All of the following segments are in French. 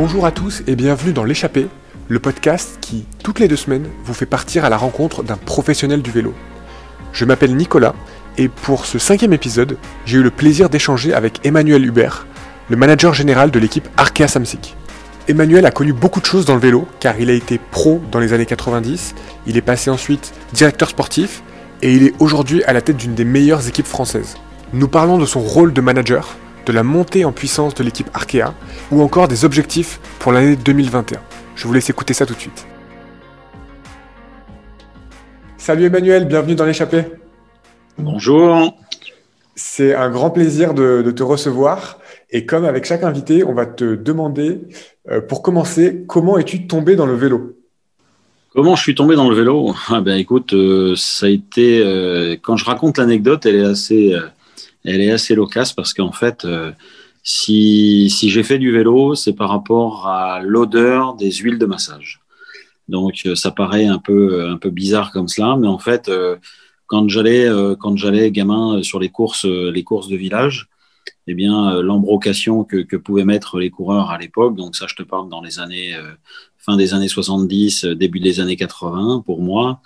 Bonjour à tous et bienvenue dans L'échappée, le podcast qui, toutes les deux semaines, vous fait partir à la rencontre d'un professionnel du vélo. Je m'appelle Nicolas et pour ce cinquième épisode, j'ai eu le plaisir d'échanger avec Emmanuel Hubert, le manager général de l'équipe Arkea Samsic. Emmanuel a connu beaucoup de choses dans le vélo car il a été pro dans les années 90, il est passé ensuite directeur sportif et il est aujourd'hui à la tête d'une des meilleures équipes françaises. Nous parlons de son rôle de manager, de la montée en puissance de l'équipe Arkea ou encore des objectifs pour l'année 2021. Je vous laisse écouter ça tout de suite. Salut Emmanuel, bienvenue dans l'échappée. Bonjour. C'est un grand plaisir de, de, te recevoir. Et comme avec chaque invité, on va te demander, euh, pour commencer, comment es-tu tombé dans le vélo? Comment je suis tombé dans le vélo? Ah ben écoute, euh, ça a été euh, quand je raconte l'anecdote, elle est assez, elle est assez loquace parce qu'en fait, euh, si, si j'ai fait du vélo, c'est par rapport à l'odeur des huiles de massage. Donc euh, ça paraît un peu, un peu bizarre comme cela, mais en fait, quand j'allais, quand j'allais gamin sur les courses, les courses de village, eh bien l'embrocation que, que pouvaient mettre les coureurs à l'époque, donc ça je te parle dans les années fin des années 70, début des années 80 pour moi.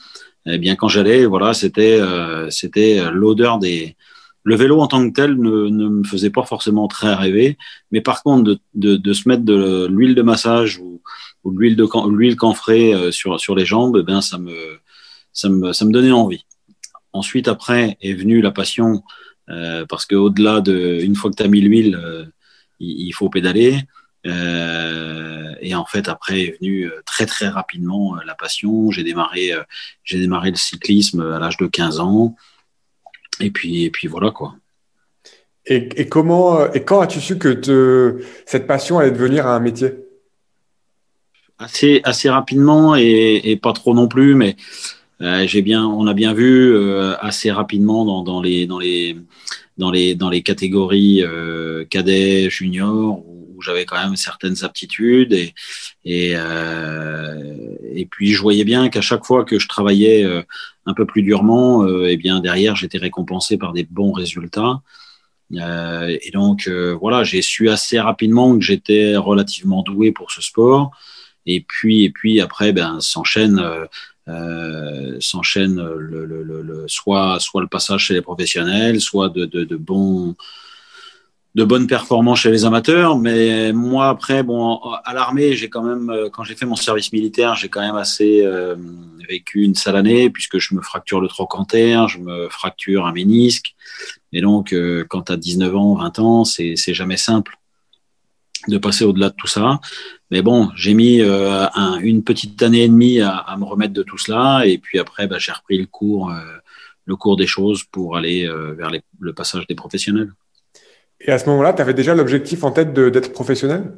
Eh bien, quand j'allais, voilà, c'était euh, c'était l'odeur des. Le vélo en tant que tel ne, ne, me faisait pas forcément très rêver, mais par contre de, de, de se mettre de l'huile de massage ou, ou de l'huile de l'huile euh, sur sur les jambes, eh bien ça me ça me ça me donnait envie. Ensuite, après est venue la passion euh, parce que au-delà de une fois que tu as mis l'huile, euh, il, il, faut pédaler. Euh, et en fait, après est venue euh, très très rapidement euh, la passion. J'ai démarré, j'ai démarré le cyclisme à l'âge de 15 ans. Et puis, et puis voilà quoi. Et, et comment et quand as-tu su que te, cette passion allait devenir un métier? Assez assez rapidement et, et, pas trop non plus, mais euh, j'ai bien, on a bien vu euh, assez rapidement dans, dans, les dans les dans les dans les catégories euh, cadets, juniors j'avais quand même certaines aptitudes et et, euh, et puis je voyais bien qu'à chaque fois que je travaillais euh, un peu plus durement, euh, et eh bien derrière j'étais récompensé par des bons résultats. Euh, et donc euh, voilà, j'ai su assez rapidement que j'étais relativement doué pour ce sport. Et puis et puis après ben s'enchaîne euh, s'enchaîne le, le, le, soit soit le passage chez les professionnels, soit de, de bons de bonnes performances chez les amateurs. Mais moi, après, bon, à l'armée, j'ai quand même, euh, quand j'ai fait mon service militaire, j'ai quand même assez euh, vécu une sale année puisque je me fracture le trochanter, je me fracture un ménisque. Et donc, euh, quand tu as 19 ans, 20 ans, c'est jamais simple de passer au-delà de tout ça. Mais bon, j'ai mis euh, un, une petite année et demie à, à, me remettre de tout cela. Et puis après, bah, j'ai repris le cours, euh, le cours des choses pour aller euh, vers les, le passage des professionnels. Et à ce moment-là, tu avais déjà l'objectif en tête d'être professionnel?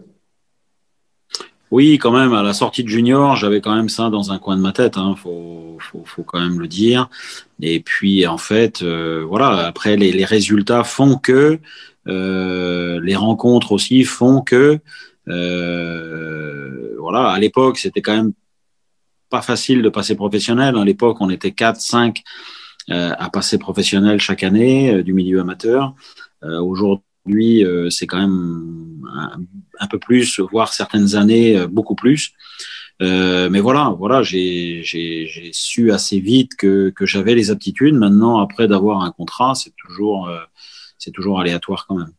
Oui, quand même. À la sortie de junior, j'avais quand même ça dans un coin de ma tête. Hein, faut, faut, faut, quand même le dire. Et puis, en fait, euh, voilà. Après, les, résultats font que euh, les rencontres aussi font que, euh, voilà. À l'époque, c'était quand même pas facile de passer professionnel. À l'époque, on était 4, 5 à passer professionnel chaque année du milieu amateur. Aujourd'hui lui, euh, c'est quand même un, peu plus, voire certaines années euh, beaucoup plus. Euh, mais voilà, voilà, j'ai su assez vite que, que j'avais les aptitudes. Maintenant, après d'avoir un contrat, c'est toujours, euh, c'est toujours aléatoire quand même.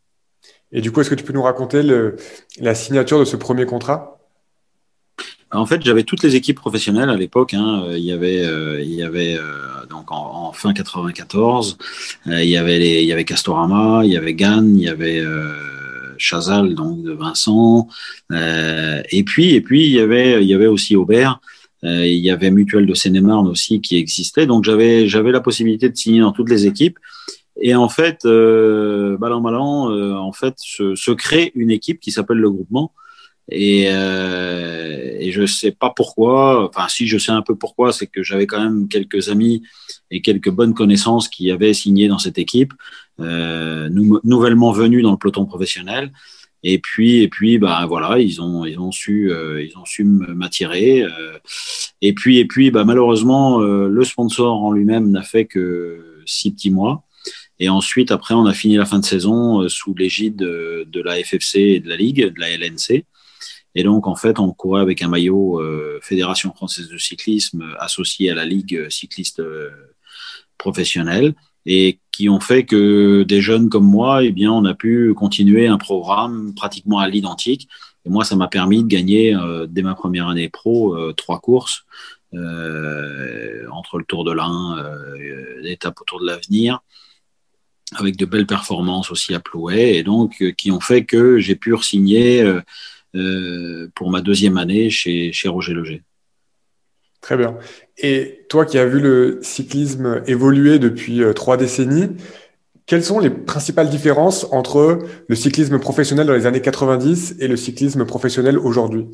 Et du coup, est-ce que tu peux nous raconter le, la signature de ce premier contrat? En fait, j'avais toutes les équipes professionnelles à l'époque. Hein. Il y avait, euh, il y avait euh, donc en, fin 94, euh, il y avait Castorama, il y avait Gann, il y avait Chazal donc de Vincent, et puis et puis il y avait il y avait aussi Aubert. il y avait Mutuel de Seine-et-Marne aussi qui existait. Donc j'avais j'avais la possibilité de signer dans toutes les équipes. Et en fait, euh, balan balan, en fait, se crée une équipe qui s'appelle le groupement et, euh, et je sais pas pourquoi. Enfin, si je sais un peu pourquoi, c'est que j'avais quand même quelques amis et quelques bonnes connaissances qui avaient signé dans cette équipe, euh, nou nouvellement venus dans le peloton professionnel. Et puis, et puis, bah voilà, ils ont, ils ont su, euh, ils ont su m'attirer. Euh, et puis, et puis, bah malheureusement, euh, le sponsor en lui-même n'a fait que six petits mois. Et ensuite, après, on a fini la fin de saison euh, sous l'égide de, de, la FFC et de la Ligue, de la LNC. Et donc, en fait, on courait avec un maillot Fédération française de cyclisme associé à la Ligue cycliste professionnelle et qui ont fait que des jeunes comme moi, eh bien, on a pu continuer un programme pratiquement à l'identique. Et moi, ça m'a permis de gagner, euh, dès ma première année pro, euh, trois courses, euh, entre le Tour de l'Ain, l'étape autour de l'avenir, avec de belles performances aussi à Plouet, et donc qui ont fait que j'ai pu signer pour ma deuxième année chez, chez Roger Leger. Très bien. Et toi qui as vu le cyclisme évoluer depuis euh, trois décennies, quelles sont les principales différences entre le cyclisme professionnel dans les années 90 et le cyclisme professionnel aujourd'hui?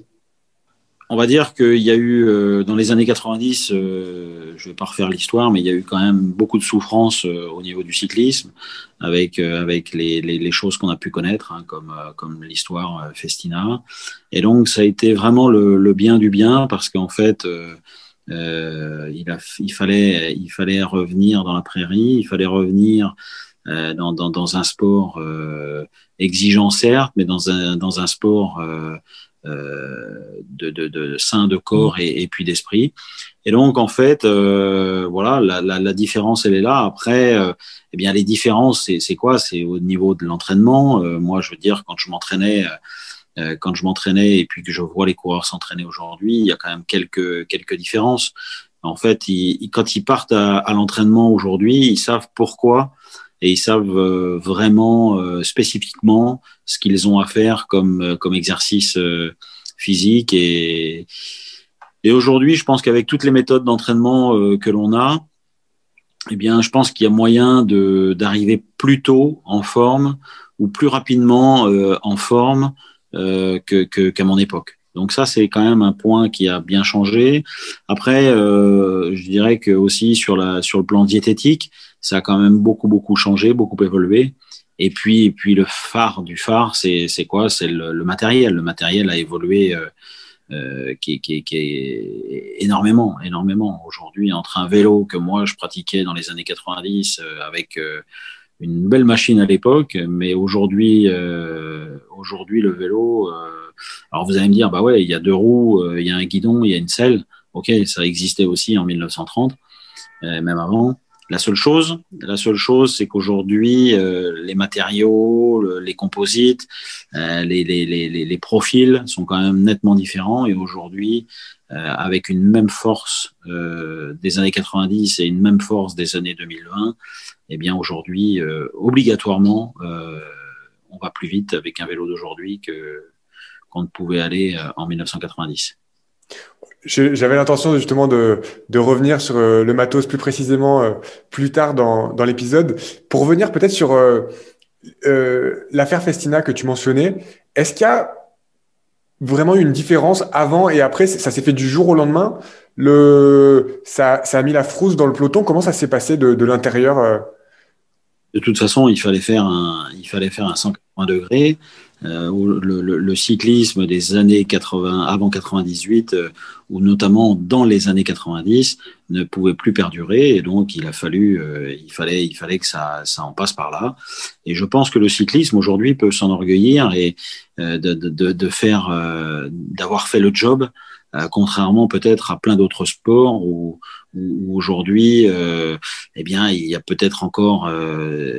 On va dire qu'il y a eu euh, dans les années 90, euh, je ne vais pas refaire l'histoire, mais il y a eu quand même beaucoup de souffrance au niveau du cyclisme, avec avec les, choses qu'on a pu connaître, hein, comme comme l'histoire Festina. Et donc ça a été vraiment le, bien du bien parce qu'en fait euh, il, a, il, fallait, il fallait revenir dans la prairie, il fallait revenir euh, dans, dans, dans, un sport euh, exigeant certes, mais dans un, dans un sport euh, euh, de, de, de sein de corps et, et puis d'esprit. Et donc en fait, euh, voilà, la, la, la, différence elle est là. Après, eh bien les différences, c'est quoi? C'est au niveau de l'entraînement. moi, je veux dire, quand je m'entraînais euh, quand je m'entraînais et puis que je vois les coureurs s'entraîner aujourd'hui, il y a quand même quelques, quelques différences. En fait, ils, quand ils partent à, à l'entraînement aujourd'hui, ils savent pourquoi et ils savent euh, vraiment euh, spécifiquement ce qu'ils ont à faire comme, comme exercice physique. Et, et aujourd'hui, je pense qu'avec toutes les méthodes d'entraînement que l'on a, eh bien, je pense qu'il y a moyen d'arriver plus tôt en forme ou plus rapidement en forme euh, qu'à mon époque. Donc ça, c'est quand même un point qui a bien changé. Après, euh, je dirais que aussi sur la sur le plan diététique, ça a quand même beaucoup beaucoup changé, beaucoup évolué. Et puis et puis le phare du phare, c'est quoi? C'est le, matériel. Le matériel a évolué. Euh, euh, énormément, énormément. Aujourd'hui, entre un vélo que moi je pratiquais dans les années 90 euh, avec une belle machine à l'époque, mais aujourd'hui, aujourd'hui le vélo. Alors vous allez me dire, bah ouais, il y a deux roues, il y a un guidon, il y a une selle. Ok, ça existait aussi en 1930, même avant. La seule chose, la seule chose, c'est qu'aujourd'hui, les matériaux, les composites, les, les, les, les, profils sont quand même nettement différents. Et aujourd'hui, avec une même force des années 90 et une même force des années 2020, eh bien aujourd'hui, euh, obligatoirement, euh, on va plus vite avec un vélo d'aujourd'hui que qu'on ne pouvait aller euh, en 1990. J'avais l'intention justement de, de, revenir sur le matos plus précisément plus tard dans, dans l'épisode. Pour revenir peut-être sur euh, l'affaire Festina que tu mentionnais, est-ce qu'il y a vraiment une différence avant et après? Ça s'est fait du jour au lendemain? Le, ça, ça a mis la frousse dans le peloton? Comment ça s'est passé de, de l'intérieur de toute façon, il fallait faire un, il fallait faire un 180 degrés. Euh, le, cyclisme des années 80, avant 98, euh, ou notamment dans les années 90, ne pouvait plus perdurer, et donc il a fallu, euh, il fallait, il fallait que ça, ça en passe par là. Et je pense que le cyclisme aujourd'hui peut s'enorgueillir et de, faire, d'avoir fait le job, contrairement peut-être à plein d'autres sports où où, aujourd'hui, eh bien, il y a peut-être encore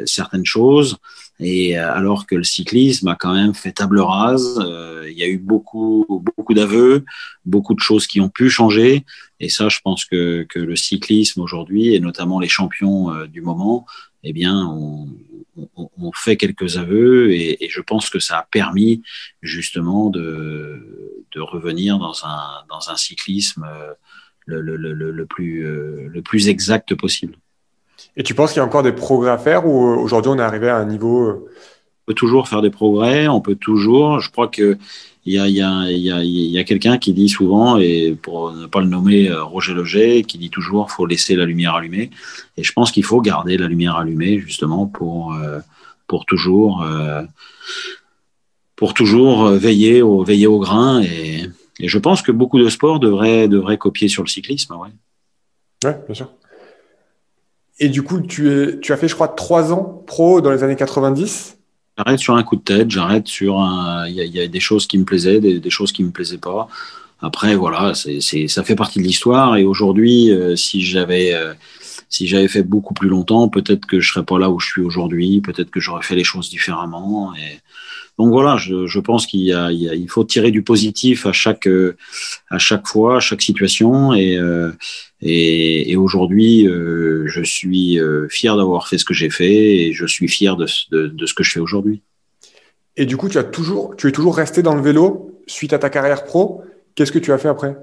certaines choses. Et euh, alors que le cyclisme a quand même fait table rase, euh, il y a eu beaucoup, beaucoup d'aveux, beaucoup de choses qui ont pu changer. Et ça, je pense que, que le cyclisme aujourd'hui, et notamment les champions du moment, eh bien, on, on, on, fait quelques aveux et, et, je pense que ça a permis justement de, de revenir dans un, dans un cyclisme le, le, le, le plus, euh, le plus exact possible. Et tu penses qu'il y a encore des progrès à faire ou euh, aujourd'hui on est arrivé à un niveau euh, On peut toujours faire des progrès, on peut toujours. Je crois que il y a, y a, y a, il y a quelqu'un qui dit souvent, et pour ne pas le nommer Roger Leger, qui dit toujours faut laisser la lumière allumée. Et je pense qu'il faut garder la lumière allumée justement pour, pour toujours, pour toujours veiller au, veiller au grain et, et je pense que beaucoup de sports devraient, devraient copier sur le cyclisme. Ouais, bien sûr. Et du coup, tu, as fait, je crois, trois ans pro dans les années 90. J'arrête sur un coup de tête, j'arrête sur un. Il y, a des choses qui me plaisaient, des, choses qui me plaisaient pas. Après, voilà, c'est, ça fait partie de l'histoire. Et aujourd'hui, euh, si j'avais, euh, si j'avais fait beaucoup plus longtemps, peut-être que je serais pas là où je suis aujourd'hui. Peut-être que j'aurais fait les choses différemment. Et donc voilà, je, pense qu'il y a, il, faut tirer du positif à chaque, à chaque fois, à chaque situation. Et, euh, et, aujourd'hui, euh, je suis euh, fier d'avoir fait ce que j'ai fait et je suis fier de, de, de ce que je fais aujourd'hui. Et du coup, tu as toujours, tu es toujours resté dans le vélo suite à ta carrière pro? Qu'est-ce que tu as fait après?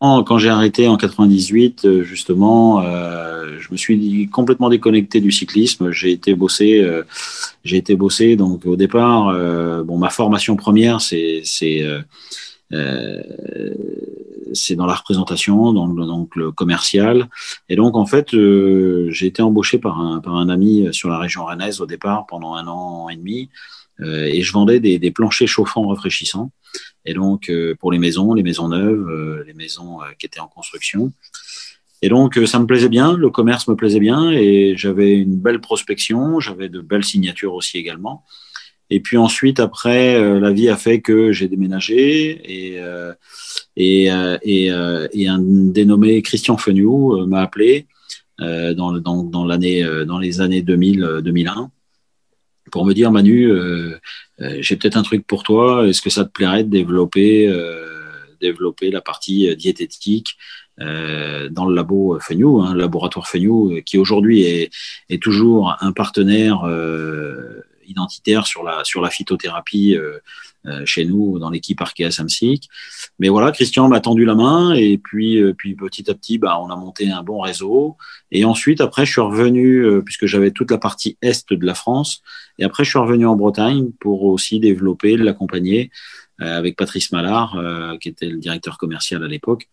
Quand j'ai arrêté en 98, euh, justement, euh, je me suis complètement déconnecté du cyclisme. J'ai été bossé, euh, j'ai été bossé. Donc au départ, euh, bon, ma formation première, c'est c'est euh, c'est dans la représentation, dans le, donc le commercial. Et donc en fait, j'ai été embauché par un par un ami sur la région rennaise au départ pendant un an et demi. et je vendais des, des planchers chauffants rafraîchissants. Et donc, euh, pour les maisons, les maisons neuves, euh, les maisons euh, qui étaient en construction. Et donc, ça me plaisait bien, le commerce me plaisait bien, et j'avais une belle prospection, j'avais de belles signatures aussi également. Et puis ensuite, après, la vie a fait que j'ai déménagé et, un dénommé Christian Feniou m'a appelé dans, dans, dans, l'année, dans les années 2000-2001 pour me dire Manu, euh, euh, j'ai peut-être un truc pour toi. Est-ce que ça te plairait de développer, euh, développer la partie diététique dans le labo Fenyu, hein, laboratoire Fenyu, qui aujourd'hui est, est, toujours un partenaire identitaire sur la sur la phytothérapie euh, chez nous dans l'équipe Arkea Samsic. Mais voilà, Christian m'a tendu la main et puis, euh, puis petit à petit, bah, on a monté un bon réseau. Et ensuite, après, je suis revenu, euh, puisque j'avais toute la partie est de la France, et après, je suis revenu en Bretagne pour aussi développer, l'accompagner avec Patrice Mallard, qui était le directeur commercial à l'époque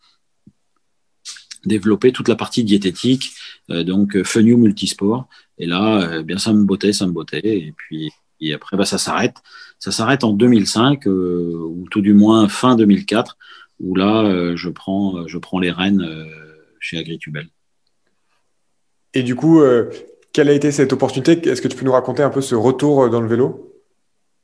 développer toute la partie diététique, donc Fenu Multisport. Et là, bien ça me bottait, ça me bottait. Et puis, et après, bah, ça s'arrête. Ça s'arrête en 2005, euh, ou tout du moins fin 2004, où là, euh, je, prends, euh, je prends les rênes chez Agritubel. Et du coup, quelle a été cette opportunité? Est-ce que tu peux nous raconter un peu ce retour dans le vélo?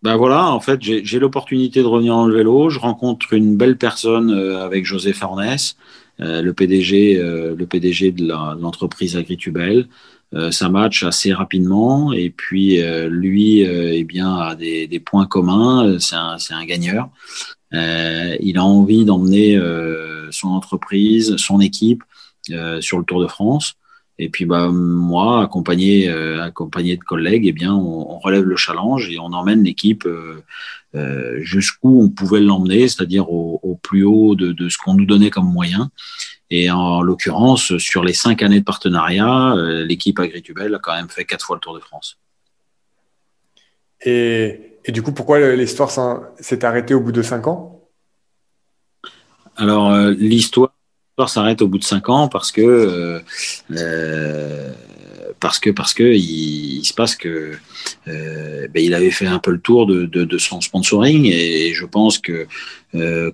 Ben voilà, en fait, j'ai l'opportunité de revenir dans le vélo. Je rencontre une belle personne avec José Farnès, le PDG, le PDG de l'entreprise Agritubel. Euh, ça match assez rapidement. Et puis euh, lui euh, eh bien a des, des points communs. C'est un, un gagneur. Il a envie d'emmener son entreprise son équipe sur le Tour de France et puis bah moi accompagné accompagné de collègues eh bien on, on, relève le challenge et on emmène l'équipe jusqu'où on pouvait l'emmener c'est-à-dire au, au, plus haut de, de ce qu'on nous donnait comme moyen et en l'occurrence, sur les cinq années de partenariat, euh, l'équipe Agritubel a quand même fait quatre fois le Tour de France. Et, et du coup, pourquoi l'histoire s'est arrêtée au bout de cinq ans? Alors, euh, l'histoire s'arrête au bout de cinq ans parce que euh, euh parce que parce que il, se passe que euh, ben, il avait fait un peu le tour de, son sponsoring et, je pense que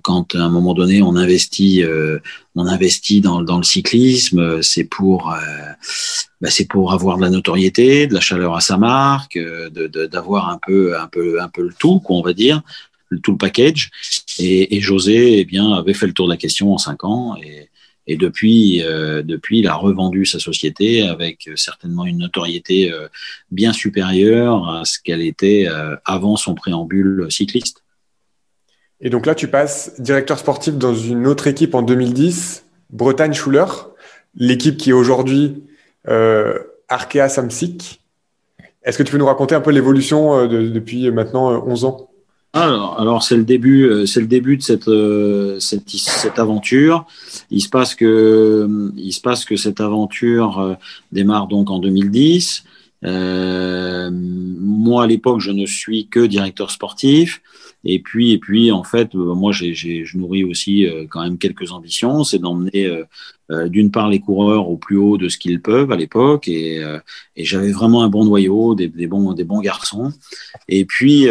quand à un moment donné on investit on investit dans, le cyclisme c'est pour ben, c'est pour avoir de la notoriété de la chaleur à sa marque d'avoir un peu un peu un peu le tout quoi on va dire tout le package et, José eh bien avait fait le tour de la question en cinq ans et depuis, euh, depuis, il a revendu sa société avec euh, certainement une notoriété euh, bien supérieure à ce qu'elle était avant son préambule cycliste. Et donc là, tu passes directeur sportif dans une autre équipe en 2010, Bretagne Schuller, l'équipe qui est aujourd'hui Arkea Samsic. Est-ce que tu peux nous raconter un peu l'évolution depuis maintenant 11 ans? Alors, alors c'est le début, euh, c'est le début de cette, euh, cette, aventure. Il se passe que, il se passe que cette aventure euh, démarre donc en 2010. Euh, moi, à l'époque, je ne suis que directeur sportif. Et puis, et puis, en fait, euh, moi, j'ai, j'ai, je nourris aussi euh, quand même quelques ambitions. C'est d'emmener, euh, d'une part, les coureurs au plus haut de ce qu'ils peuvent à l'époque. Et, et j'avais vraiment un bon noyau, des, bons, des bons garçons. Et puis,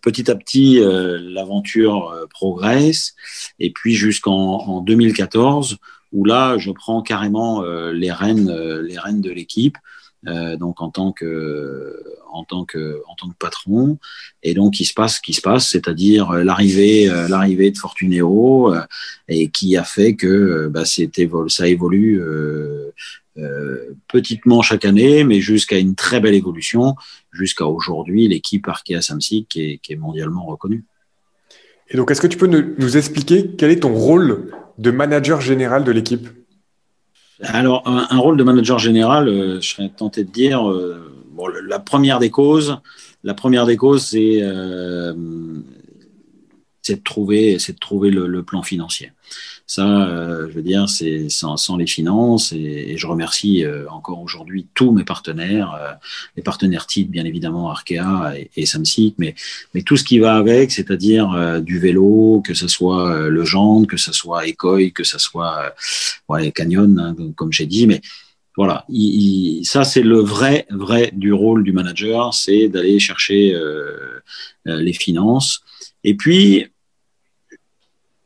petit à petit, l'aventure progresse. Et puis, jusqu'en en 2014, où là, je prends carrément les rênes, les rênes de l'équipe. Donc en tant que en tant que en tant que patron et donc il se passe ce qui se passe c'est-à-dire l'arrivée l'arrivée de Fortuneo et qui a fait que bah, ça évolue euh, petitement chaque année, mais jusqu'à une très belle évolution, jusqu'à aujourd'hui, l'équipe Arkea Samsic qui qui est, mondialement reconnue. Et donc, est-ce que tu peux nous, expliquer quel est ton rôle de manager général de l'équipe? Alors, un, rôle de manager général, euh, je serais tenté de dire, euh, bon, la première des causes, la première des causes, c'est euh, de trouver, c'est de trouver le, le, plan financier. Ça, euh, je veux dire, c'est sans, sans, les finances et, je remercie euh, encore aujourd'hui tous mes partenaires, euh, les partenaires types, bien évidemment, Arkea et, et Samsic, mais, mais tout ce qui va avec, c'est-à-dire du vélo, que ce soit le gendre, que ce soit Ecoy, que ce soit ouais, Canyon, hein, comme j'ai dit, mais voilà, il, ça c'est le vrai, vrai du rôle du manager, c'est d'aller chercher les finances. Et puis,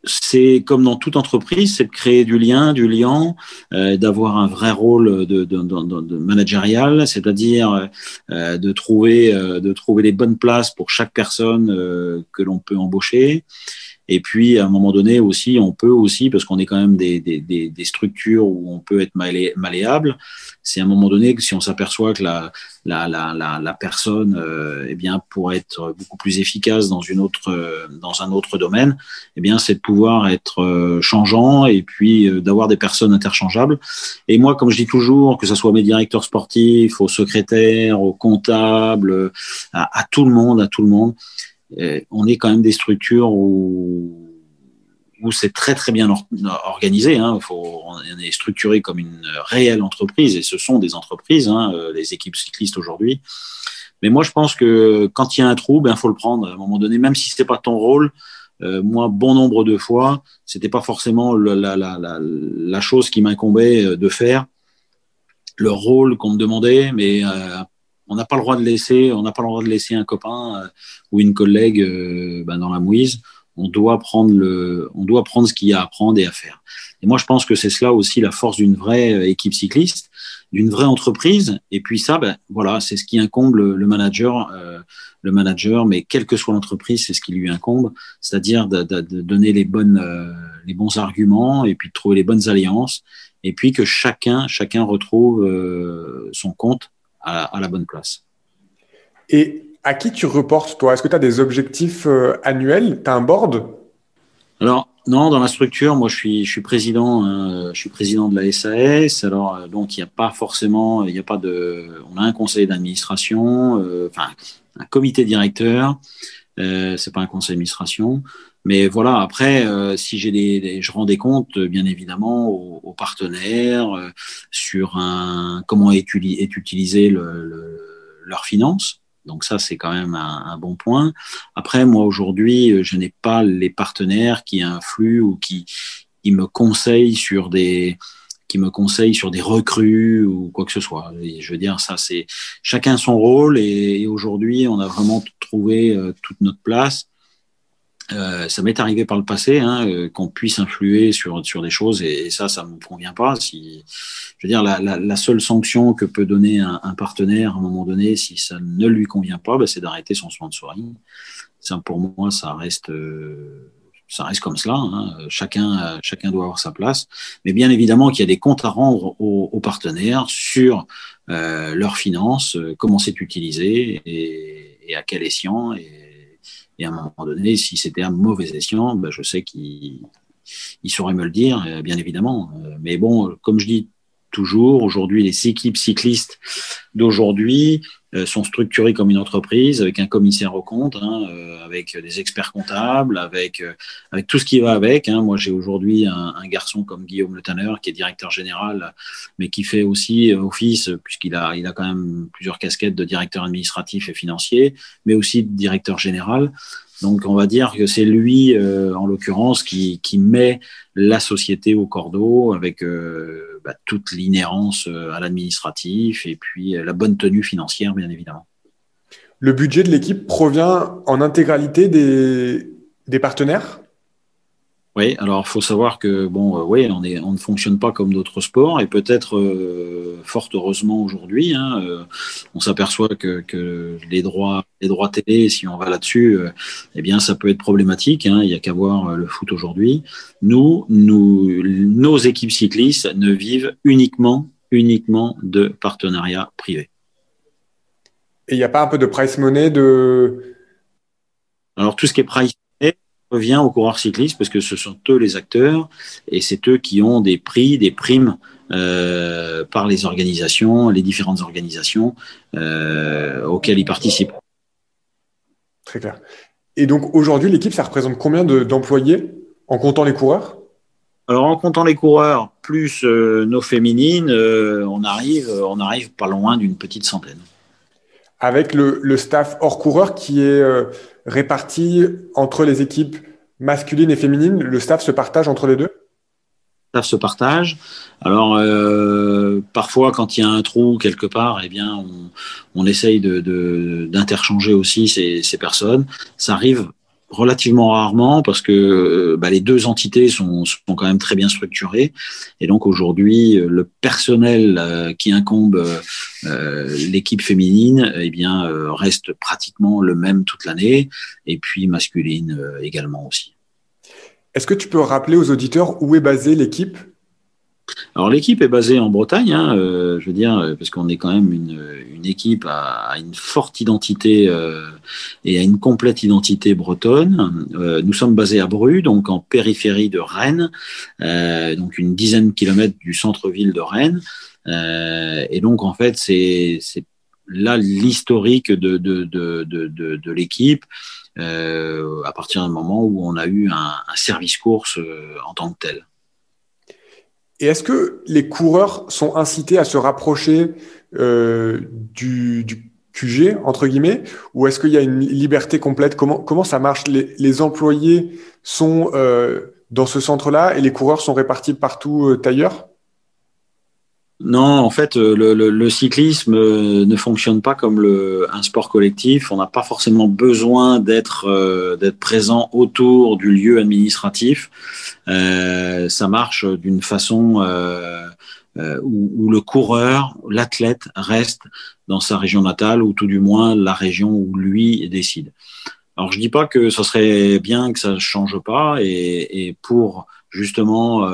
c'est comme dans toute entreprise, c'est de créer du lien, du lien, euh, d'avoir un vrai rôle de, de, de, de managérial, c'est-à-dire euh, de trouver euh, de trouver les bonnes places pour chaque personne euh, que l'on peut embaucher, et puis, à un moment donné aussi, on peut aussi, parce qu'on est quand même des, des, des, structures où on peut être malléable, c'est à un moment donné que si on s'aperçoit que la, la, la, la, personne euh, eh bien, pourrait être beaucoup plus efficace dans, une autre, euh, dans un autre domaine, eh bien, c'est de pouvoir être euh, changeant et puis euh, d'avoir des personnes interchangeables. Et moi, comme je dis toujours, que ce soit mes directeurs sportifs, aux secrétaires, aux comptables, à, tout le monde, à tout le monde, on est quand même des structures où, où c'est très très bien organisé. Hein. Faut, on est structuré comme une réelle entreprise et ce sont des entreprises, hein, euh, les équipes cyclistes aujourd'hui. Mais moi, je pense que quand il y a un trou, ben faut le prendre à un moment donné, même si c'est pas ton rôle. Euh, moi, bon nombre de fois, c'était pas forcément la, la, la, la chose qui m'incombait de faire, le rôle qu'on me demandait, mais euh, on n'a pas le droit de laisser, on n'a pas le droit de laisser un copain euh, ou une collègue euh, ben, dans la mouise. On doit prendre le, on doit prendre ce qu'il y a à prendre et à faire. Et moi, je pense que c'est cela aussi la force d'une vraie euh, équipe cycliste, d'une vraie entreprise. Et puis ça, ben, voilà, c'est ce qui incombe le, manager, le manager. Mais quelle que soit l'entreprise, c'est ce qui lui incombe, c'est-à-dire de, de, de, donner les bonnes, les bons arguments et puis de trouver les bonnes alliances. Et puis que chacun, chacun retrouve son compte à, la bonne place. Et à qui tu reportes, toi? Est-ce que tu as des objectifs euh, annuels? Tu as un board? Alors, non, dans la structure, moi, je suis, je suis président, hein, je suis président de la SAS. Alors, euh, donc, il n'y a pas forcément, il n'y a pas de, on a un conseil d'administration, euh, enfin, un comité directeur. Euh, c'est pas un conseil d'administration. Mais voilà, après, euh, si j'ai des, je rends des comptes, bien évidemment, aux, partenaires euh, sur un comment est, est utilisé le, le, leurs finances. Donc ça, c'est quand même un, un, bon point. Après, moi aujourd'hui, je n'ai pas les partenaires qui influent ou qui, qui me conseillent sur des qui me conseillent sur des recrues ou quoi que ce soit. Je veux dire, ça, c'est chacun son rôle. Et, et aujourd'hui, on a vraiment trouvé euh, toute notre place. Euh, ça m'est arrivé par le passé hein, euh, qu'on puisse influer sur sur des choses et, ça ça me convient pas. Si je veux dire la, la, la seule sanction que peut donner un, un, partenaire à un moment donné si ça ne lui convient pas ben, c'est d'arrêter son sponsoring. Ça pour moi ça reste euh, ça reste comme cela hein. chacun chacun doit avoir sa place. Mais bien évidemment qu'il y a des comptes à rendre aux, aux partenaires sur euh, leurs finances comment c'est utilisé et, et à quel escient et et à un moment donné, si c'était un mauvais escient, je sais qu'il il saurait me le dire, euh, bien évidemment. Euh, mais bon, comme je dis toujours, aujourd'hui, les équipes cyclistes d'aujourd'hui euh, sont structurés comme une entreprise avec un commissaire au compte, hein, euh, avec des experts comptables, avec euh, avec tout ce qui va avec. Hein. Moi, j'ai aujourd'hui un, garçon comme Guillaume Le Tanner qui est directeur général, mais qui fait aussi office puisqu'il a il a quand même plusieurs casquettes de directeur administratif et financier, mais aussi de directeur général. Donc, on va dire que c'est lui, en l'occurrence, qui, met la société au cordeau avec bah, toute l'inhérence euh, à l'administratif et puis la bonne tenue financière, bien évidemment. Le budget de l'équipe provient en intégralité des partenaires? Oui, alors faut savoir que bon, euh, oui, on, est, on ne fonctionne pas comme d'autres sports et peut-être euh, fort heureusement aujourd'hui, hein, euh, on s'aperçoit que, que, les droits, les droits télé, si on va là-dessus, eh bien ça peut être problématique. Hein, il y a qu'à voir le foot aujourd'hui. Nous, nous, nos équipes cyclistes ne vivent uniquement, uniquement de partenariats privés. Et il n'y a pas un peu de price money de alors tout ce qui est price revient aux coureurs cyclistes parce que ce sont eux les acteurs et c'est eux qui ont des prix, des primes euh, par les organisations, les différentes organisations euh, auxquelles ils participent. Très clair. Et donc aujourd'hui, l'équipe, ça représente combien d'employés en comptant les coureurs? Alors en comptant les coureurs plus euh, nos féminines, on arrive, on arrive pas loin d'une petite centaine. Avec le, le staff hors coureur qui est réparti entre les équipes masculines et féminines Le staff se partage entre les deux? Le staff se partage. Alors, euh, parfois, quand il y a un trou quelque part, eh bien, on, on essaye d'interchanger de, aussi ces, ces personnes. Ça arrive relativement rarement parce que euh, bah, les deux entités sont, sont, quand même très bien structurées. Et donc aujourd'hui euh, le personnel euh, qui incombe l'équipe féminine eh bien reste pratiquement le même toute l'année. Et puis masculine également aussi. Est-ce que tu peux rappeler aux auditeurs où est basée l'équipe? Alors l'équipe est basée en Bretagne, hein, euh, je veux dire, euh, parce qu'on est quand même une, équipe à, une forte identité euh, et à une complète identité bretonne. Nous sommes basés à Bru, donc en périphérie de Rennes, donc une dizaine de kilomètres du centre-ville de Rennes. et donc en fait, c'est là l'historique de, l'équipe. à partir du moment où on a eu un service course en tant que tel. Et est-ce que les coureurs sont incités à se rapprocher euh, du, du, QG, entre guillemets, ou est-ce qu'il y a une liberté complète? Comment, comment ça marche? Les, employés sont euh, dans ce centre-là et les coureurs sont répartis partout euh, ailleurs? Non, en fait, euh, le, le, le, cyclisme euh, ne fonctionne pas comme le, un sport collectif. On n'a pas forcément besoin d'être euh, présent autour du lieu administratif. Euh, ça marche d'une façon euh, où, où, le coureur, l'athlète reste dans sa région natale ou tout du moins la région où lui décide. Alors je dis pas que ça serait bien que ça change pas et, et pour justement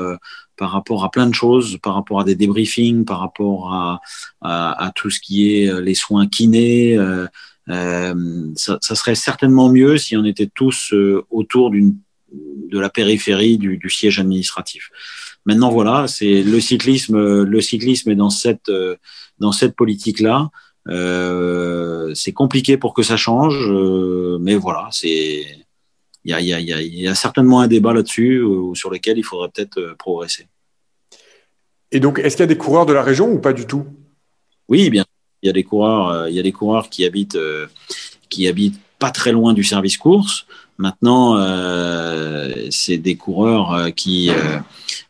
par rapport à plein de choses, par rapport à des débriefings, par rapport à, à, à tout ce qui est euh, les soins kinés. Euh, euh, ça, ça, serait certainement mieux si on était tous euh, autour d'une de la périphérie du, du, siège administratif. Maintenant, voilà, c'est le cyclisme. Le cyclisme est dans cette dans cette politique là. Euh, c'est compliqué pour que ça change, mais voilà, c'est il y a, y, a, y a, certainement un débat là-dessus euh, sur lequel il faudrait peut-être euh, progresser. Et donc, est-ce qu'il y a des coureurs de la région ou pas du tout? Oui, bien. Il y a des coureurs, euh, il y a des coureurs qui habitent, qui habitent pas très loin du service course. Maintenant, c'est des coureurs qui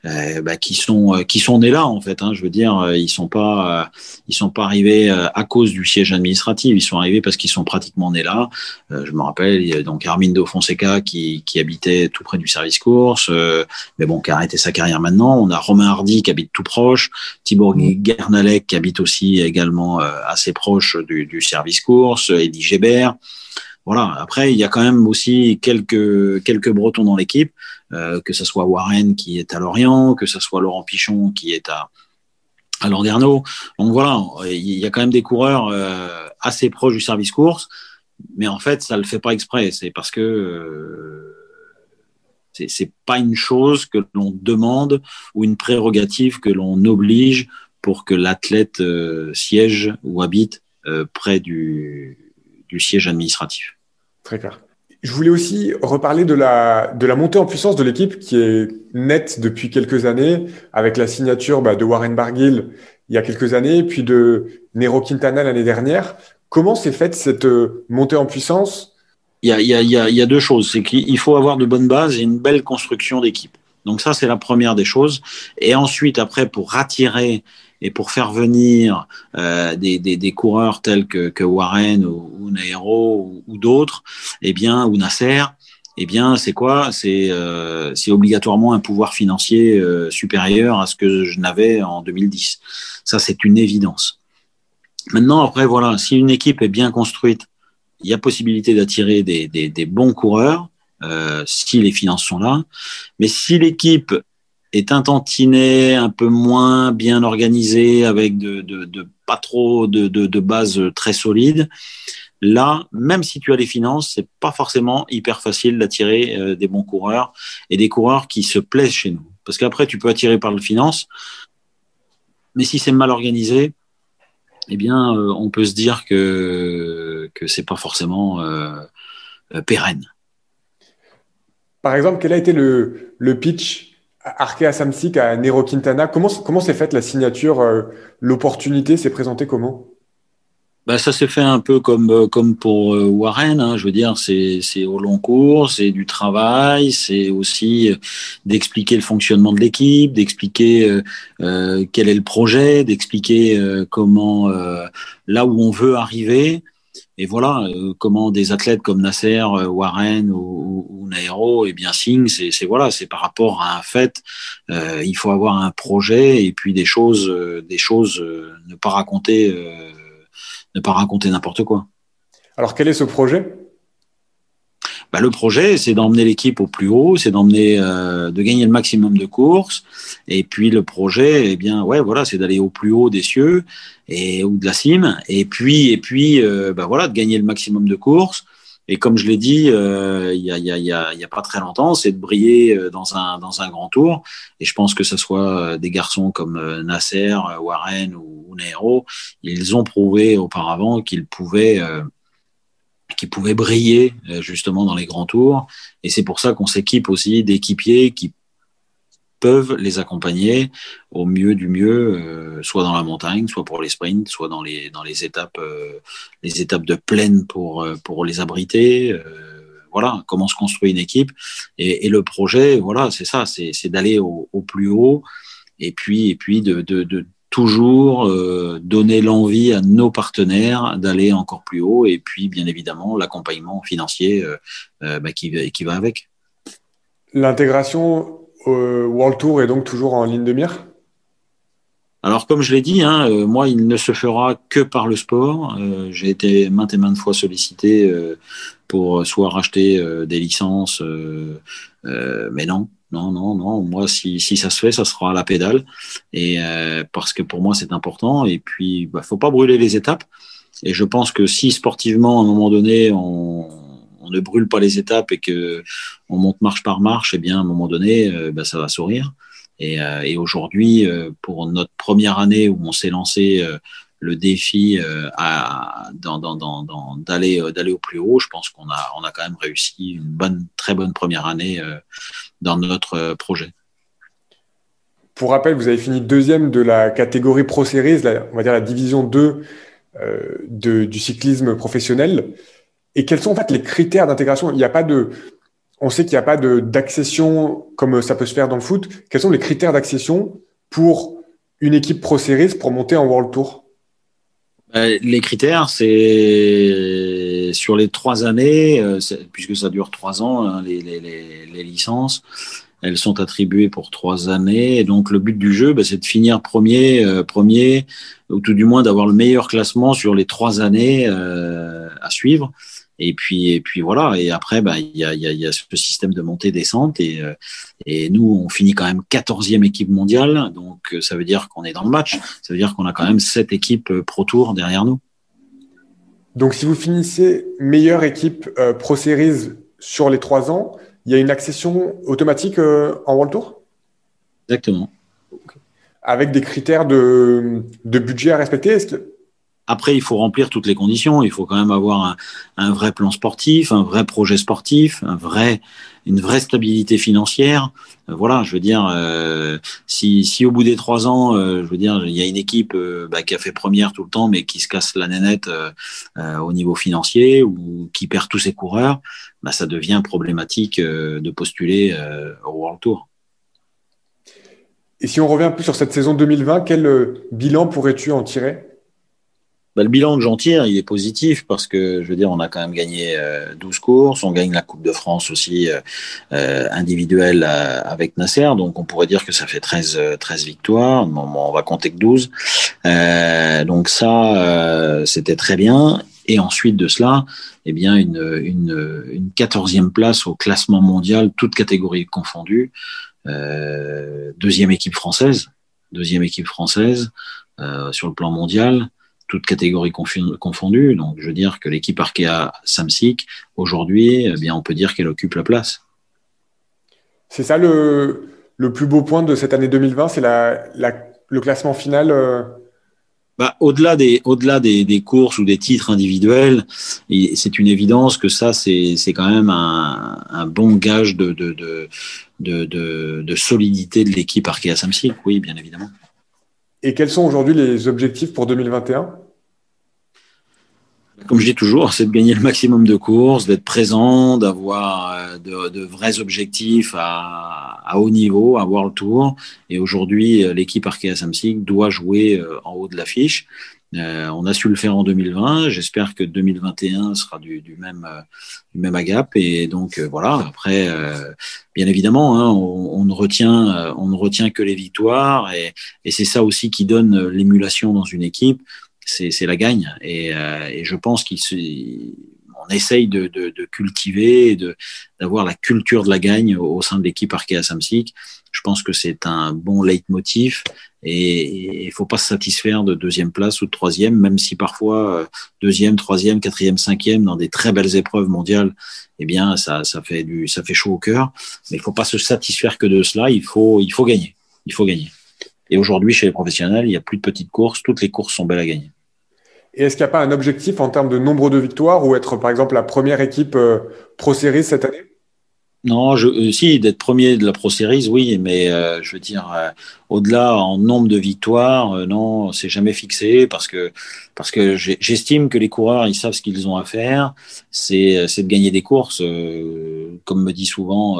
bah, qui sont qui sont nés là en fait. Hein, je veux dire, ils sont pas ils sont pas arrivés à cause du siège administratif. Ils sont arrivés parce qu'ils sont pratiquement nés là. je me rappelle, il y a donc Armindo Fonseca qui qui habitait tout près du service course, mais bon, qui a arrêté sa carrière maintenant. On a Romain Hardy qui habite tout proche, Thibaut Gernalec qui habite aussi également assez proche du, du service course, Eddie Gébert voilà. Après, il y a quand même aussi quelques quelques Bretons dans l'équipe, euh, que ce soit Warren qui est à Lorient, que ce soit Laurent Pichon qui est à à Landerneau. Donc voilà, il y a quand même des coureurs euh, assez proches du service course, mais en fait, ça le fait pas exprès. C'est parce que euh, c'est pas une chose que l'on demande ou une prérogative que l'on oblige pour que l'athlète euh, siège ou habite euh, près du siège administratif. Très clair. Je voulais aussi reparler de la, de la montée en puissance de l'équipe qui est nette depuis quelques années, avec la signature bah, de Warren Barguil il y a quelques années, puis de Nero Quintana l'année dernière. Comment s'est faite cette euh, montée en puissance? Il y, a, il, y a, il y a deux choses. C'est qu'il faut avoir de bonnes bases et une belle construction d'équipe. Donc ça, c'est la première des choses. Et ensuite, après, pour attirer et pour faire venir euh, des, des, des, coureurs tels que, que Warren ou, ou Nairo ou, d'autres, eh bien, ou Nasser, eh bien, c'est quoi? C'est obligatoirement un pouvoir financier supérieur à ce que je n'avais en 2010. Ça, c'est une évidence. Maintenant, après, voilà, si une équipe est bien construite, il y a possibilité d'attirer des, des, bons coureurs si les finances sont là. Mais si l'équipe est intantiné, un peu moins bien organisé, avec pas trop de, de, de bases très solides, là, même si tu as les finances, c'est pas forcément hyper facile d'attirer euh, des bons coureurs et des coureurs qui se plaisent chez nous. Parce qu'après, tu peux attirer par le finance, mais si c'est mal organisé, eh bien, euh, on peut se dire que que c'est pas forcément euh, pérenne. Par exemple, quel a été le, le pitch Arkea Samsic à Nero Quintana, comment comment s'est faite la signature euh, L'opportunité s'est présentée comment? Bah, ça s'est fait un peu comme euh, comme pour euh, Warren. Hein, je veux dire, c'est c'est au long cours, c'est du travail, c'est aussi d'expliquer le fonctionnement de l'équipe, d'expliquer quel est le projet, d'expliquer comment là où on veut arriver. Et voilà, euh, comment des athlètes comme Nasser, euh, Warren ou, ou, Nairo, et eh bien Singh, c'est voilà, c'est par rapport à un fait. Euh, il faut avoir un projet et puis des choses, des choses, ne pas raconter, ne pas raconter n'importe quoi. Alors quel est ce projet? Bah, le projet, c'est d'emmener l'équipe au plus haut, c'est d'emmener, euh, de gagner le maximum de courses. Et puis le projet, eh bien, ouais, voilà, c'est d'aller au plus haut des cieux et ou de la cime. Et puis, et puis, euh, bah, voilà, de gagner le maximum de courses. Et comme je l'ai dit euh, il y, a, y, a, pas très longtemps, c'est de briller dans un, dans un grand tour. Et je pense que ce soit des garçons comme Nasser, Warren ou, ou Nero, ils ont prouvé auparavant qu'ils pouvaient qui pouvaient briller euh, justement dans les grands tours. Et c'est pour ça qu'on s'équipe aussi d'équipiers qui peuvent les accompagner au mieux du mieux, euh, soit dans la montagne, soit pour les sprints, soit dans les dans les étapes euh, les étapes de plaine pour pour les abriter. voilà comment se construit une équipe et, le projet, voilà, c'est ça, c'est d'aller au, plus haut et puis et puis de toujours euh, donner l'envie à nos partenaires d'aller encore plus haut et puis bien évidemment l'accompagnement financier euh, euh, bah, qui, qui, va avec. L'intégration World Tour est donc toujours en ligne de mire? Alors comme je l'ai dit, hein, moi il ne se fera que par le sport. J'ai été maintes et maintes fois sollicité pour soit racheter des licences, mais non, non, non, non. Moi, si, si ça se fait, ça sera à la pédale. Et euh, parce que pour moi, c'est important. Et puis, bah, faut pas brûler les étapes. Et je pense que si sportivement, à un moment donné, on, ne brûle pas les étapes et que on monte marche par marche, eh bien, à un moment donné, euh, bah, ça va sourire. Et, euh, aujourd'hui, pour notre première année où on s'est lancé le défi d'aller d'aller au plus haut, je pense qu'on a on a quand même réussi une bonne très bonne première année dans notre euh, projet. Pour rappel, vous avez fini deuxième de la catégorie Pro Series, on va dire la division 2 euh, de, du cyclisme professionnel. Et quels sont en fait les critères d'intégration? Il n'y a pas de, on sait qu'il n'y a pas d'accession comme ça peut se faire dans le foot. Quels sont les critères d'accession pour une équipe Pro Series pour monter en World Tour? Euh, Les critères, c'est sur les trois années, euh, puisque ça dure trois ans, hein, les, licences, elles sont attribuées pour trois années. Donc le but du jeu, bah, c'est de finir premier, euh, premier, ou tout du moins d'avoir le meilleur classement sur les trois années euh, à suivre. Et puis, et puis voilà. Et après, bah, il y a ce système de montée-descente. Et, et nous, on finit quand même 14e équipe mondiale. Donc, ça veut dire qu'on est dans le match. Ça veut dire qu'on a quand même sept équipes Pro Tour derrière nous. Donc, si vous finissez meilleure équipe euh, Pro Series sur les trois ans, il y a une accession automatique euh, en World Tour? Exactement. Avec des critères de, de budget à respecter Est-ce que après, il faut remplir toutes les conditions. Il faut quand même avoir un, un, vrai plan sportif, un vrai projet sportif, un vrai, une vraie stabilité financière. Euh, voilà, je veux dire, euh, si, si au bout des trois ans, euh, je veux dire, il y a une équipe bah, qui a fait première tout le temps, mais qui se casse la nénette au niveau financier ou qui perd tous ses coureurs, bah, ça devient problématique de postuler au World Tour. Et si on revient un peu sur cette saison 2020, quel bilan pourrais-tu en tirer? Bah, le bilan que j'en tire, il est positif parce que, je veux dire, on a quand même gagné 12 courses, on gagne la Coupe de France aussi euh, individuelle avec Nasser, donc on pourrait dire que ça fait 13, 13 victoires, on va compter que 12. donc ça, c'était très bien. Et ensuite de cela, eh bien, une, une, une 14e place au classement mondial, toutes catégories confondues. Euh, deuxième équipe française, deuxième équipe française euh, sur le plan mondial, toutes catégories confondues. Donc, je veux dire que l'équipe Arkea Samsic, aujourd'hui, eh bien, on peut dire qu'elle occupe la place. C'est ça le, le, plus beau point de cette année 2020, c'est la, la, le classement final euh, bah, au-delà des, au-delà des, des, courses ou des titres individuels, c'est une évidence que ça, c'est, c'est quand même un, un, bon gage de, de, de, de, de solidité de l'équipe Arkea Samsic, oui, bien évidemment. Et quels sont aujourd'hui les objectifs pour 2021 comme je dis toujours, c'est de gagner le maximum de courses, d'être présent, d'avoir euh, de, vrais objectifs à, haut niveau, à voir le tour. Et aujourd'hui, euh, l'équipe Arkea Samsic doit jouer euh, en haut de l'affiche. Euh, on a su le faire en 2020. J'espère que 2021 sera du, même même agap. Et donc voilà. Après, bien évidemment, hein, on, ne retient on ne retient que les victoires. Et c'est ça aussi qui donne l'émulation dans une équipe c'est la gagne. Et, euh, et je pense qu'on essaye de, de, de, cultiver d'avoir la culture de la gagne au, sein de l'équipe Arkea Samsic. Je pense que c'est un bon leitmotiv et il faut pas se satisfaire de deuxième place ou de troisième, même si parfois euh, deuxième, troisième, quatrième, cinquième dans des très belles épreuves mondiales, eh bien ça, ça fait du, ça fait chaud au cœur. Mais il faut pas se satisfaire que de cela. Il faut, il faut gagner. Il faut gagner. Et aujourd'hui, chez les professionnels, il n'y a plus de petites courses. Toutes les courses sont belles à gagner. Et est-ce qu'il n'y a pas un objectif en termes de nombre de victoires ou être, par exemple, la première équipe euh, Pro Series cette année? Non, je, euh, si d'être premier de la Pro Series, oui, mais euh, je veux dire, au-delà en nombre de victoires, non, c'est jamais fixé parce que parce que j'estime que les coureurs, ils savent ce qu'ils ont à faire, c'est c'est de gagner des courses, comme me dit souvent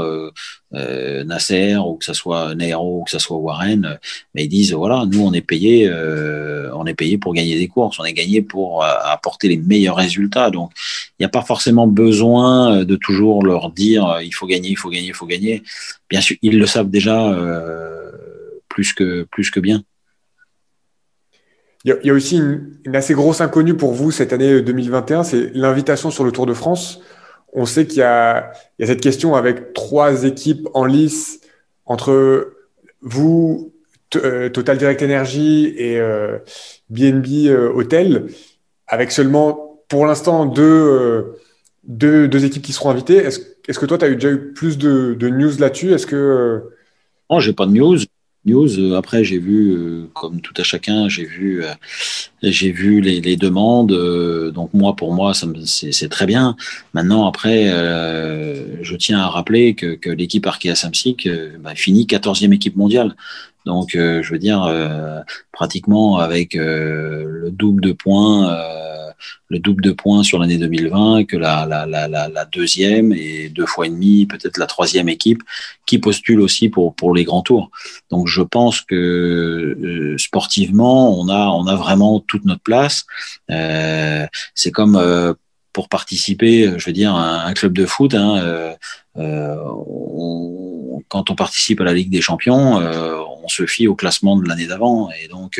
euh, Nasser ou que ça soit Nairo ou que ça soit Warren, mais ils disent voilà, nous on est payé, euh, on est payé pour gagner des courses, on est gagné pour euh, apporter les meilleurs résultats. Donc il n'y a pas forcément besoin de toujours leur dire il faut gagner, il faut gagner, il faut gagner. Bien sûr, ils le savent déjà plus que plus que bien. Il y, a aussi une, une, assez grosse inconnue pour vous cette année 2021, c'est l'invitation sur le Tour de France on sait qu'il y, a, cette question avec trois équipes en lice entre vous, euh, Total Direct Energy et BNB euh, euh, Hotel, avec seulement pour l'instant deux, deux, équipes qui seront invitées. Est-ce que toi, tu as déjà eu plus de, news là-dessus? Est-ce que. Non, j'ai pas de news news. Euh, après, j'ai vu, euh, comme tout à chacun, j'ai vu, euh, j'ai vu les, les, demandes. donc moi, pour moi, c'est très bien. Maintenant, après, je tiens à rappeler que, que l'équipe Arkea Samsic bah, finit 14e équipe mondiale. Donc, je veux dire, pratiquement avec le double de points le double de points sur l'année 2020 que la, la, la, deuxième et deux fois et demi, peut-être la troisième équipe qui postule aussi pour, pour les grands tours. Donc je pense que euh, sportivement, on a, on a vraiment toute notre place. Euh, c'est comme euh, pour participer, je veux dire, à un club de foot. Hein, quand on participe à la Ligue des Champions, on se fie au classement de l'année d'avant, et donc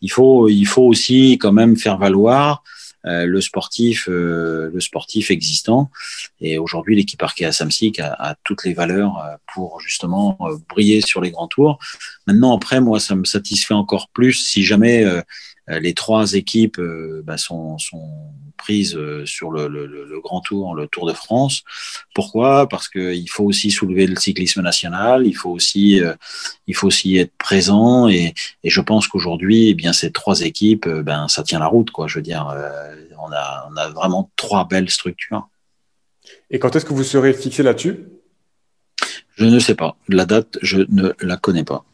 il faut, il faut aussi quand même faire valoir le sportif, euh, le sportif existant. Et aujourd'hui, l'équipe Arkea Samsic a, a, toutes les valeurs euh, pour justement briller sur les grands tours. Maintenant, après, moi, ça me satisfait encore plus si jamais les trois équipes bah, sont, sont prises sur le, le, le, grand tour, le Tour de France. Pourquoi? Parce qu'il faut aussi soulever le cyclisme national, il faut aussi, il faut aussi être présent et, et je pense qu'aujourd'hui, eh bien ces trois équipes, ben ça tient la route, quoi. Je veux dire, on a, on a vraiment trois belles structures. Et quand est-ce que vous serez fixé là-dessus? Je ne sais pas. La date, je ne la connais pas.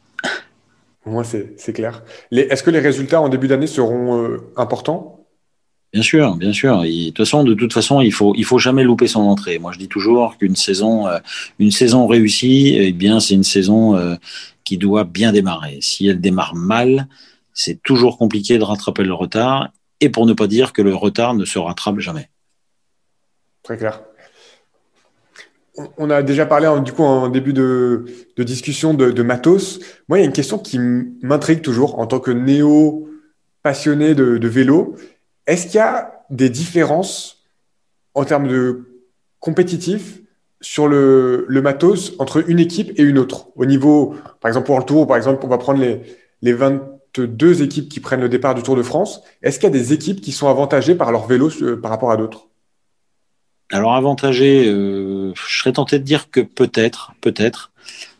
Moi, c'est clair. Est-ce que les résultats en début d'année seront euh, importants? Bien sûr, bien sûr. de toute façon, de toute façon, il faut, il faut jamais louper son entrée. Moi, je dis toujours qu'une saison, euh, une saison réussie, eh bien, c'est une saison euh, qui doit bien démarrer. Si elle démarre mal, c'est toujours compliqué de rattraper le retard et pour ne pas dire que le retard ne se rattrape jamais. Très clair. On a déjà parlé du coup en début de, discussion de, matos. Moi, il y a une question qui m'intrigue toujours en tant que néo passionné de, vélo. Est-ce qu'il y a des différences en termes de compétitif sur le, matos entre une équipe et une autre? Au niveau, par exemple, pour le Tour, par exemple, on va prendre les, les 22 équipes qui prennent le départ du Tour de France. Est-ce qu'il y a des équipes qui sont avantagées par leur vélo euh, par rapport à d'autres? Alors avantagé, euh, je serais tenté de dire que peut-être, peut-être,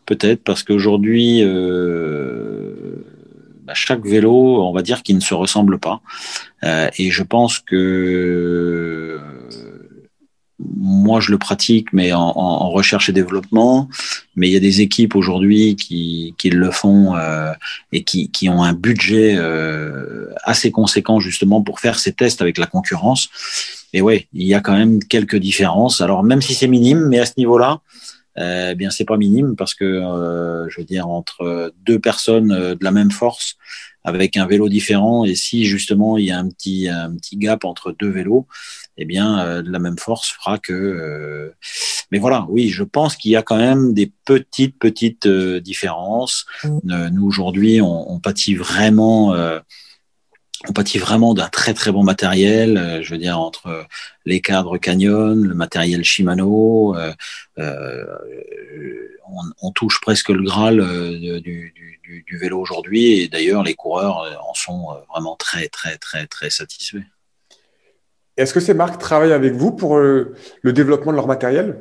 peut-être, parce qu'aujourd'hui, euh, bah, chaque vélo, on va dire qu'il ne se ressemble pas. Euh, et je pense que moi, je le pratique, mais en, recherche et développement. Mais il y a des équipes aujourd'hui qui, qui le font et qui, qui ont un budget assez conséquent justement pour faire ces tests avec la concurrence. Et ouais, il y a quand même quelques différences. Alors même si c'est minime, mais à ce niveau-là, euh, eh bien c'est pas minime parce que euh, je veux dire entre deux personnes euh, de la même force avec un vélo différent et si justement il y a un petit un petit gap entre deux vélos, eh bien euh, de la même force fera que. Euh, mais voilà, oui, je pense qu'il y a quand même des petites petites différences. Mmh. nous aujourd'hui, on, on, pâtit vraiment on pâtit vraiment d'un très très bon matériel, euh, je veux dire entre les cadres Canyon, le matériel Shimano, euh, euh, on, touche presque le graal du, vélo aujourd'hui et d'ailleurs les coureurs en sont vraiment très très très très satisfaits. Est-ce que ces marques travaillent avec vous pour le développement de leur matériel?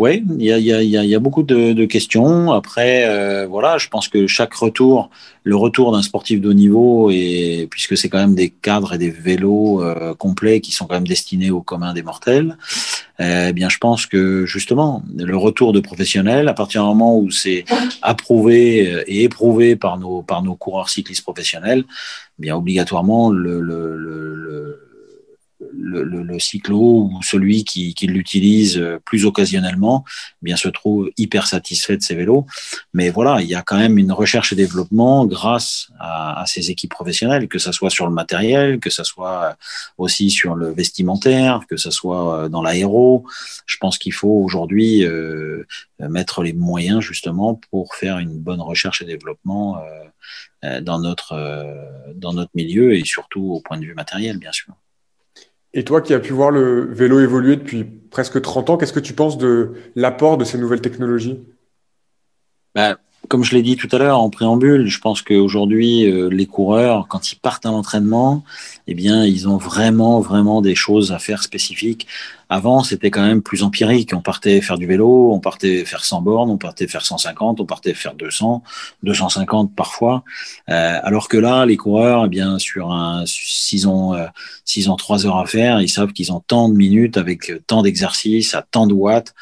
Oui, il y a, y, a, beaucoup de, questions. Après, euh, voilà, je pense que chaque retour, le retour d'un sportif de haut niveau, et puisque c'est quand même des cadres et des vélos euh, complets qui sont quand même destinés au commun des mortels, euh, eh bien, je pense que justement, le retour de professionnels, à partir du moment où c'est approuvé et éprouvé par nos coureurs cyclistes professionnels, eh bien obligatoirement le le, le, le, cyclo ou celui qui, qui l'utilise euh, plus occasionnellement eh bien se trouve hyper satisfait de ses vélos. Mais voilà, il y a quand même une recherche et développement grâce à, à ces équipes professionnelles, que ça soit sur le matériel, que ça soit aussi sur le vestimentaire, que ça soit euh, dans l'aéro. Je pense qu'il faut aujourd'hui euh, mettre les moyens justement pour faire une bonne recherche et développement euh, dans notre dans notre milieu et surtout au point de vue matériel, bien sûr. Et toi qui as pu voir le vélo évoluer depuis presque 30 ans, qu'est-ce que tu penses de l'apport de ces nouvelles technologies? Bah, Comme je l'ai dit tout à l'heure en préambule, je pense qu'aujourd'hui, euh, les coureurs, quand ils partent à l'entraînement, eh bien, ils ont vraiment, vraiment des choses à faire spécifiques avant, c'était quand même plus empirique. On partait faire du vélo, on partait faire 100 bornes, on partait faire 150, on partait faire 200, 250 parfois. Euh, alors que là, les coureurs, eh bien, sur un, s'ils ont, euh, s'ils ont trois heures à faire, ils savent qu'ils ont tant de minutes avec tant d'exercices à tant de watts.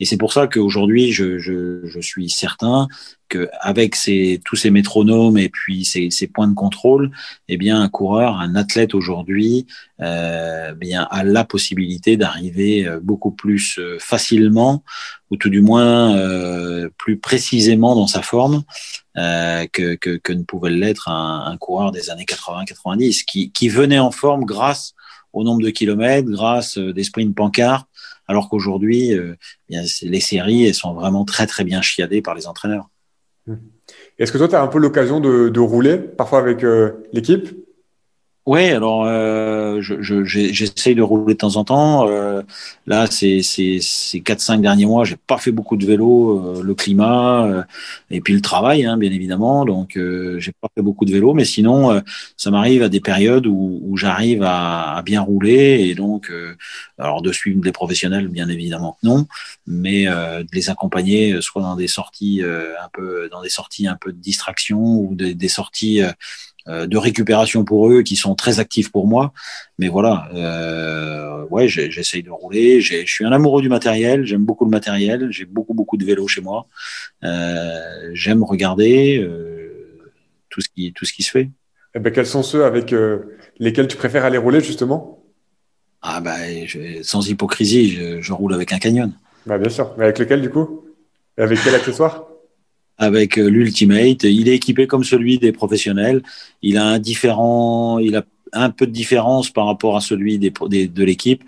Et c'est pour ça qu'aujourd'hui, je, je, je suis certain qu'avec ces, tous ces métronomes et puis ces, ces, points de contrôle, eh bien, un coureur, un athlète aujourd'hui, euh, a la possibilité d'arriver euh, beaucoup plus euh, facilement, ou tout du moins euh, plus précisément dans sa forme que, ne pouvait l'être un, coureur des années 80-90, qui, venait en forme grâce au nombre de kilomètres, grâce des sprints pancarts, alors qu'aujourd'hui, les séries elles sont vraiment très très bien chiadées par les entraîneurs. Est-ce que toi, tu as un peu l'occasion de, rouler parfois avec l'équipe? Oui, alors euh, j'essaye je, de rouler de temps en temps. Euh, là, ces ces ces quatre cinq derniers mois, j'ai pas fait beaucoup de vélo, euh, le climat euh, et puis le travail, hein, bien évidemment. Donc, euh, j'ai pas fait beaucoup de vélo, mais sinon, ça m'arrive à des périodes où, où j'arrive à, à, bien rouler et donc, alors de suivre des professionnels, bien évidemment non, mais de les accompagner, soit dans des sorties un peu, dans des sorties un peu de distraction ou des, des sorties euh, de récupération pour eux qui sont très actifs pour moi. Mais voilà, euh, ouais, j'essaye de rouler. Je suis un amoureux du matériel. J'aime beaucoup le matériel. J'ai beaucoup beaucoup de vélos chez moi. Euh, j'aime regarder euh, tout ce qui tout ce qui se fait. Eh ben, quels sont ceux avec euh, lesquels tu préfères aller rouler justement? Ah bah, sans hypocrisie, je, je, roule avec un canyon. Bah bien sûr. Mais avec lequel du coup? Avec quel accessoire? Avec euh, l'Ultimate. Il est équipé comme celui des professionnels. Il a un différent, il a un peu de différence par rapport à celui des, de l'équipe,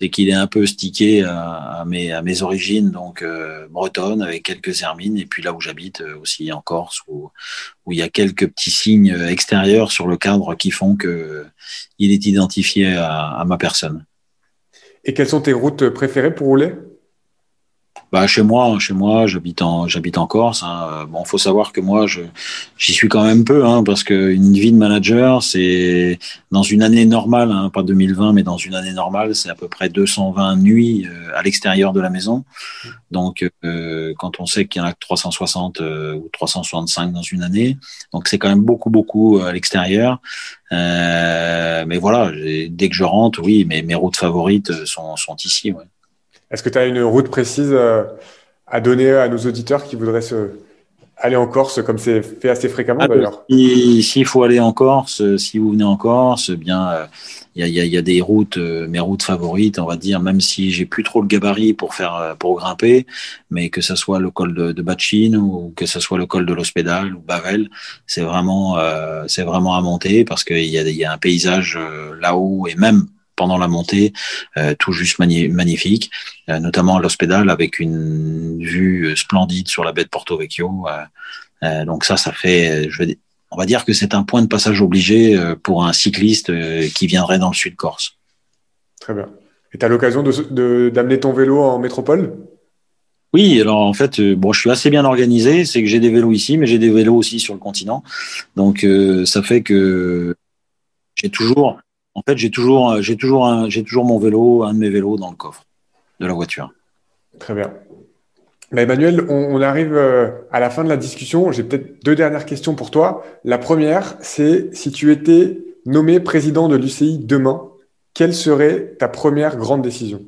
c'est qu'il est un peu stické à, mes, origines, donc euh, bretonne, avec quelques hermines, et puis là où j'habite euh, aussi en Corse, où, il y a quelques petits signes extérieurs sur le cadre qui font que il est identifié à ma personne. Et quelles sont tes routes préférées pour rouler? Bah, chez moi, chez moi, j'habite en, j'habite en Corse. Hein. Bon, faut savoir que moi, je, j'y suis quand même peu, hein, parce qu'une vie de manager, c'est dans une année normale, hein, pas 2020, mais dans une année normale, c'est à peu près 220 nuits euh, à l'extérieur de la maison. Donc, euh, quand on sait qu'il y en a que 360 euh, ou 365 dans une année, donc c'est quand même beaucoup, beaucoup à l'extérieur. mais voilà, dès que je rentre, oui, mes, mes routes favorites sont, sont ici. Ouais. Est-ce que tu as une route précise euh, à donner à nos auditeurs qui voudraient se aller en Corse, comme c'est fait assez fréquemment ah, d'ailleurs? S'il faut aller en Corse, si vous venez en Corse, eh bien il y, a, des routes, euh, mes routes favorites, on va dire, même si j'ai plus trop le gabarit pour faire euh, pour grimper, mais que ce soit le col de, de ou que ce soit le col de l'Hospédal ou Bavel, c'est vraiment c'est vraiment à monter parce qu'il y a un paysage là-haut et même pendant la montée, euh, tout juste magnifique, euh, notamment à l'hospital avec une vue splendide sur la baie de Porto Vecchio. Euh, donc ça, ça fait, je vais, on va dire que c'est un point de passage obligé pour un cycliste qui viendrait dans le sud Corse. Très bien. Et tu as l'occasion d'amener ton vélo en métropole? Oui, alors en fait, bon, je suis assez bien organisé. C'est que j'ai des vélos ici, mais j'ai des vélos aussi sur le continent. Donc, ça fait que j'ai toujours en fait, j'ai toujours, euh, j'ai toujours, j'ai toujours mon vélo, un de mes vélos dans le coffre de la voiture. Très bien. Mais Emmanuel, on, arrive euh, à la fin de la discussion. J'ai peut-être deux dernières questions pour toi. La première, c'est si tu étais nommé président de l'UCI demain, quelle serait ta première grande décision?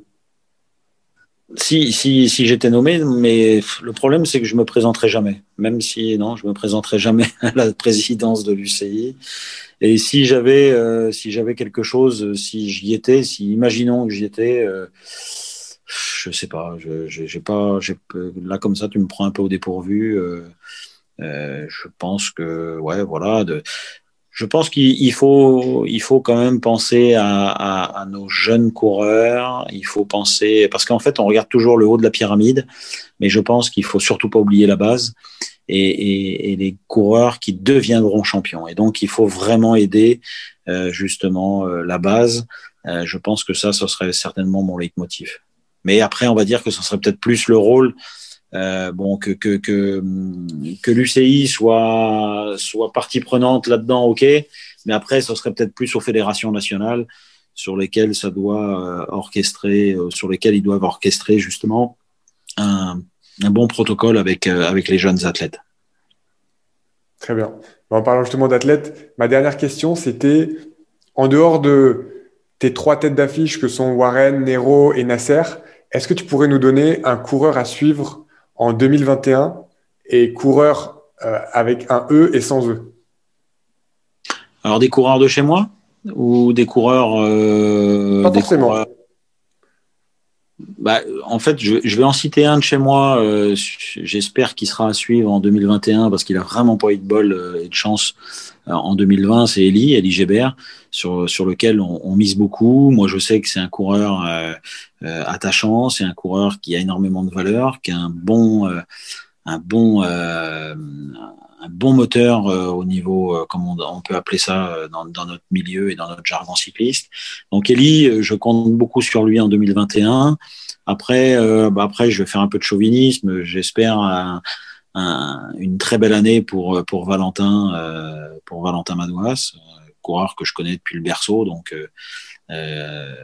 Si, si, si j'étais nommé, mais le problème, c'est que je me présenterai jamais. Même si, non, je me présenterai jamais à la présidence de l'UCI. Et si j'avais, euh, si j'avais quelque chose, si j'y étais, si imaginons que j'y étais, euh, je sais pas, j'ai pas, j'ai, là comme ça, tu me prends un peu au dépourvu. Euh, euh je pense que, ouais, voilà, je pense qu'il faut, il faut quand même penser à, à, à, nos jeunes coureurs. Il faut penser parce qu'en fait, on regarde toujours le haut de la pyramide, mais je pense qu'il faut surtout pas oublier la base et, et, et les coureurs qui deviendront champions. Et donc, il faut vraiment aider euh, justement euh, la base. Euh, je pense que ça, ce serait certainement mon leitmotiv. Mais après, on va dire que ce serait peut-être plus le rôle euh, bon, que, que, que, l'UCI soit, soit partie prenante là-dedans, ok, mais après, ce serait peut-être plus aux fédérations nationales sur lesquelles ça doit euh, orchestrer, euh, sur lesquelles ils doivent orchestrer justement un, un bon protocole avec, avec les jeunes athlètes. Très bien. En parlant justement d'athlètes, ma dernière question, c'était en dehors de tes trois têtes d'affiche que sont Warren, Nero et Nasser, est-ce que tu pourrais nous donner un coureur à suivre en 2021 et coureur euh, avec un E et sans E Alors des coureurs de chez moi ou des coureurs euh, Pas forcément. Bah, en fait, je, vais en citer un de chez moi. Euh, j'espère qu'il sera à suivre en 2021 parce qu'il a vraiment pas eu de bol et de chance en 2020. C'est Eli, Eli Gébert, sur, sur lequel on, on, mise beaucoup. Moi, je sais que c'est un coureur euh, attachant. C'est un coureur qui a énormément de valeur, qui a un bon, euh, un bon, euh, un bon moteur au niveau, comme on, peut appeler ça dans, dans, notre milieu et dans notre jargon cycliste. Donc Eli, je compte beaucoup sur lui en 2021. Après, bah après, je vais faire un peu de chauvinisme. J'espère un, une très belle année pour pour Valentin, pour Valentin Madouas, coureur que je connais depuis le berceau. Donc euh,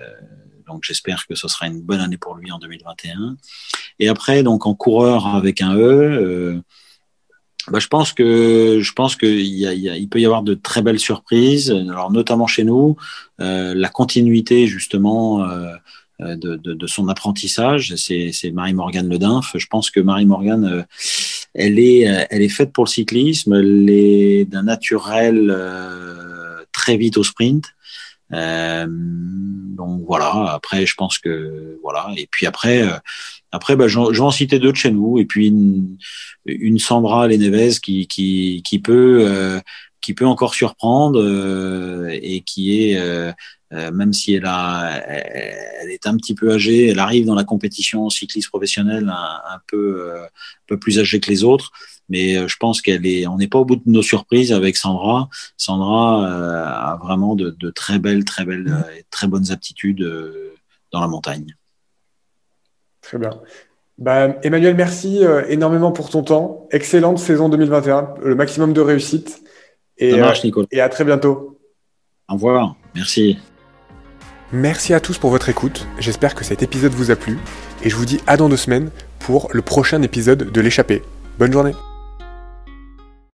donc j'espère que ce sera une bonne année pour lui en 2021. Et après, donc en coureur avec un E, euh, bah, je pense que je pense qu'il y a, il peut y avoir de très belles surprises. Alors notamment chez nous, euh, la continuité justement. Euh, de, de, de, son apprentissage, c'est Marie-Morgane Ledinf. Je pense que Marie-Morgane, euh, elle, est, elle est faite pour le cyclisme, elle est d'un naturel euh, très vite au sprint. Euh, donc voilà. Après, je pense que voilà. Et puis après, euh, après, bah, je vais en citer deux de chez nous. Et puis une, une Sandra Lenevez qui qui qui peut euh, qui peut encore surprendre et qui est même si elle a, elle est un petit peu âgée, elle arrive dans la compétition cycliste professionnelle un, peu, un peu plus âgée que les autres mais je pense qu'elle est, on n'est pas au bout de nos surprises avec Sandra. Sandra a vraiment de, de, très belles, très belles, mmh. très bonnes aptitudes dans la montagne. Très bien. Bah, Emmanuel, merci euh, énormément pour ton temps. Excellente saison 2021, le maximum de réussite. Et, marche, euh, et à très bientôt. Au revoir. Merci. Merci à tous pour votre écoute. J'espère que cet épisode vous a plu. Et je vous dis à dans deux semaines pour le prochain épisode de l'échappée. Bonne journée.